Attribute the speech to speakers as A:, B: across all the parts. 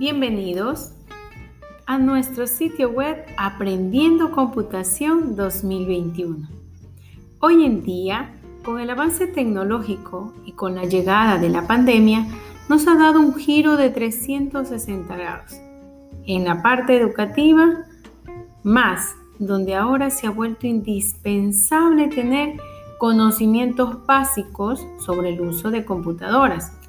A: Bienvenidos a nuestro sitio web Aprendiendo Computación 2021. Hoy en día, con el avance tecnológico y con la llegada de la pandemia, nos ha dado un giro de 360 grados. En la parte educativa, más, donde ahora se ha vuelto indispensable tener conocimientos básicos sobre el uso de computadoras.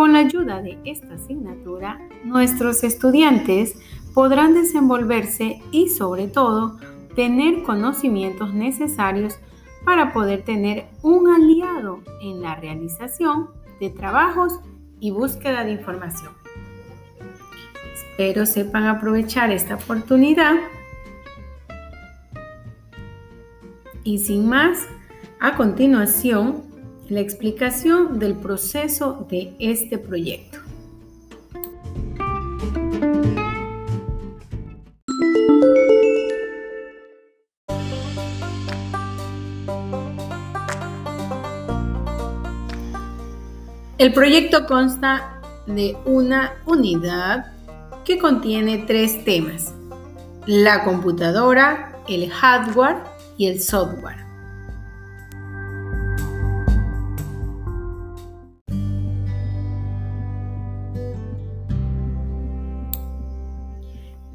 A: Con la ayuda de esta asignatura, nuestros estudiantes podrán desenvolverse y sobre todo tener conocimientos necesarios para poder tener un aliado en la realización de trabajos y búsqueda de información. Espero sepan aprovechar esta oportunidad y sin más, a continuación, la explicación del proceso de este proyecto. El proyecto consta de una unidad que contiene tres temas, la computadora, el hardware y el software.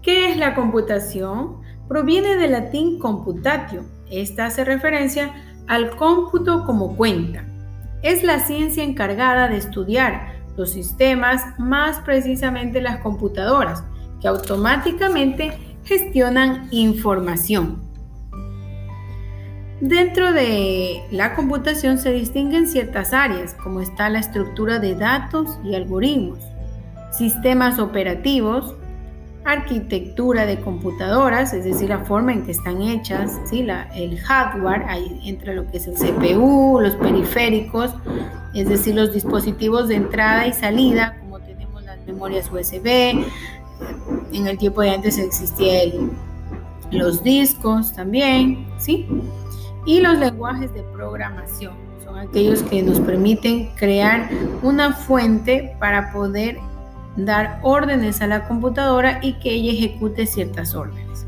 A: ¿Qué es la computación? Proviene del latín computatio. Esta hace referencia al cómputo como cuenta es la ciencia encargada de estudiar los sistemas, más precisamente las computadoras, que automáticamente gestionan información. Dentro de la computación se distinguen ciertas áreas, como está la estructura de datos y algoritmos, sistemas operativos, arquitectura de computadoras, es decir, la forma en que están hechas, ¿sí? la, el hardware, ahí entra lo que es el CPU, los periféricos, es decir, los dispositivos de entrada y salida, como tenemos las memorias USB, en el tiempo de antes existían los discos también, ¿sí? Y los lenguajes de programación, son aquellos que nos permiten crear una fuente para poder dar órdenes a la computadora y que ella ejecute ciertas órdenes.